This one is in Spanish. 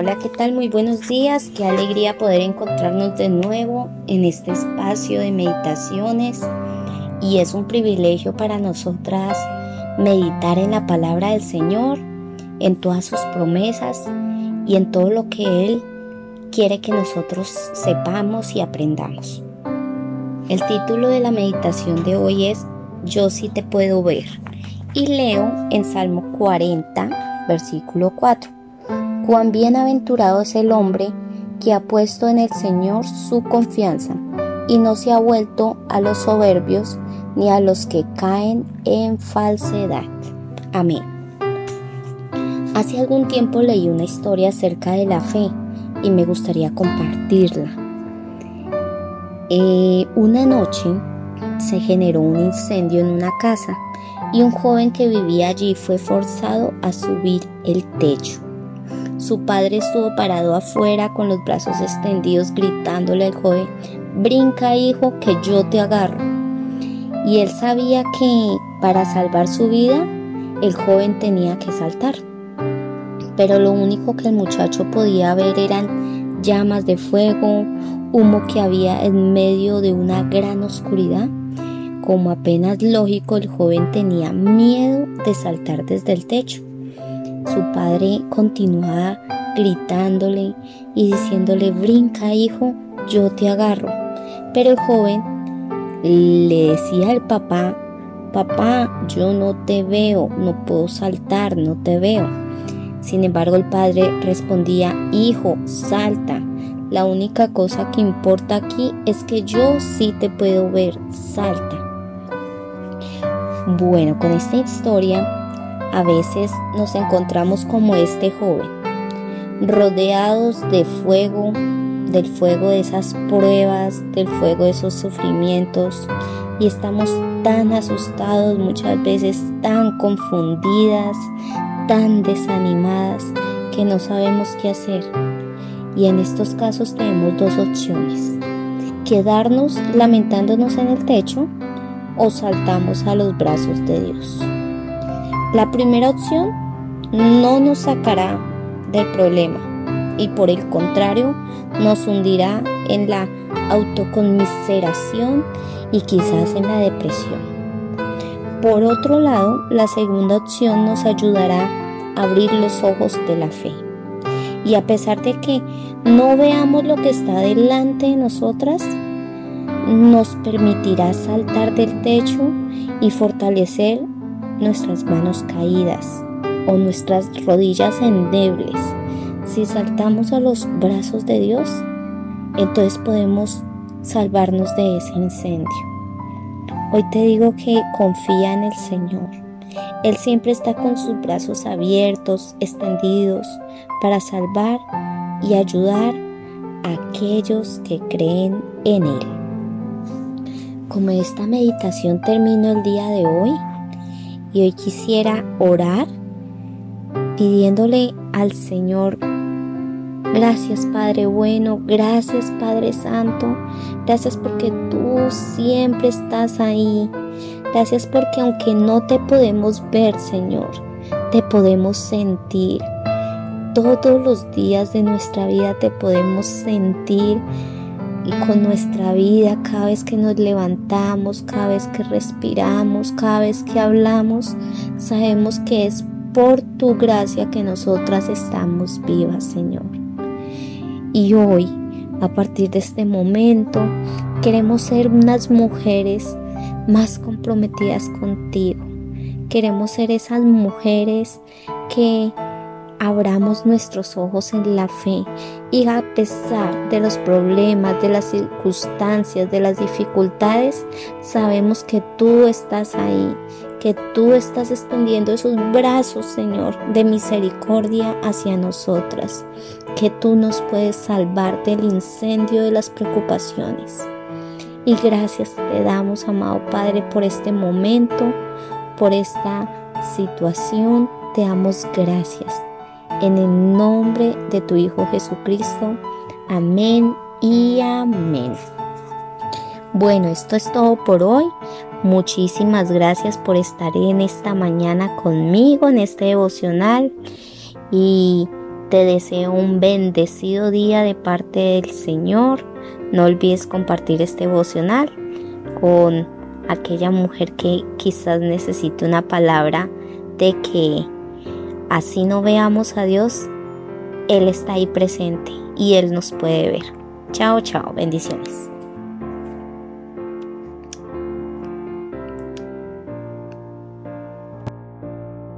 Hola, ¿qué tal? Muy buenos días. Qué alegría poder encontrarnos de nuevo en este espacio de meditaciones. Y es un privilegio para nosotras meditar en la palabra del Señor, en todas sus promesas y en todo lo que Él quiere que nosotros sepamos y aprendamos. El título de la meditación de hoy es Yo sí te puedo ver. Y leo en Salmo 40, versículo 4. Cuán bienaventurado es el hombre que ha puesto en el Señor su confianza y no se ha vuelto a los soberbios ni a los que caen en falsedad. Amén. Hace algún tiempo leí una historia acerca de la fe y me gustaría compartirla. Eh, una noche se generó un incendio en una casa y un joven que vivía allí fue forzado a subir el techo. Su padre estuvo parado afuera con los brazos extendidos gritándole al joven, brinca hijo que yo te agarro. Y él sabía que para salvar su vida el joven tenía que saltar. Pero lo único que el muchacho podía ver eran llamas de fuego, humo que había en medio de una gran oscuridad. Como apenas lógico, el joven tenía miedo de saltar desde el techo. Su padre continuaba gritándole y diciéndole, brinca hijo, yo te agarro. Pero el joven le decía al papá, papá, yo no te veo, no puedo saltar, no te veo. Sin embargo, el padre respondía, hijo, salta. La única cosa que importa aquí es que yo sí te puedo ver, salta. Bueno, con esta historia a veces nos encontramos como este joven, rodeados de fuego, del fuego de esas pruebas, del fuego de esos sufrimientos, y estamos tan asustados, muchas veces tan confundidas, tan desanimadas, que no sabemos qué hacer. Y en estos casos tenemos dos opciones. Quedarnos lamentándonos en el techo o saltamos a los brazos de Dios. La primera opción no nos sacará del problema y por el contrario nos hundirá en la autoconmiseración y quizás en la depresión. Por otro lado, la segunda opción nos ayudará a abrir los ojos de la fe. Y a pesar de que no veamos lo que está delante de nosotras, nos permitirá saltar del techo y fortalecer nuestras manos caídas o nuestras rodillas endebles, si saltamos a los brazos de Dios, entonces podemos salvarnos de ese incendio. Hoy te digo que confía en el Señor. Él siempre está con sus brazos abiertos, extendidos, para salvar y ayudar a aquellos que creen en Él. Como esta meditación terminó el día de hoy, y hoy quisiera orar pidiéndole al Señor, gracias Padre bueno, gracias Padre Santo, gracias porque tú siempre estás ahí, gracias porque aunque no te podemos ver Señor, te podemos sentir. Todos los días de nuestra vida te podemos sentir y con nuestra vida, cada vez que nos levantamos, cada vez que respiramos, cada vez que hablamos, sabemos que es por tu gracia que nosotras estamos vivas, Señor. Y hoy, a partir de este momento, queremos ser unas mujeres más comprometidas contigo. Queremos ser esas mujeres que abramos nuestros ojos en la fe y a pesar de los problemas, de las circunstancias, de las dificultades, sabemos que tú estás ahí, que tú estás extendiendo esos brazos, Señor, de misericordia hacia nosotras, que tú nos puedes salvar del incendio de las preocupaciones. Y gracias te damos, amado Padre, por este momento, por esta situación. Te damos gracias en el nombre de tu Hijo Jesucristo. Amén y amén. Bueno, esto es todo por hoy. Muchísimas gracias por estar en esta mañana conmigo, en este devocional. Y Te deseo un bendecido día de parte del Señor. No olvides compartir este devocional con aquella mujer que quizás necesite una palabra de que así no veamos a Dios, Él está ahí presente y Él nos puede ver. Chao, chao, bendiciones.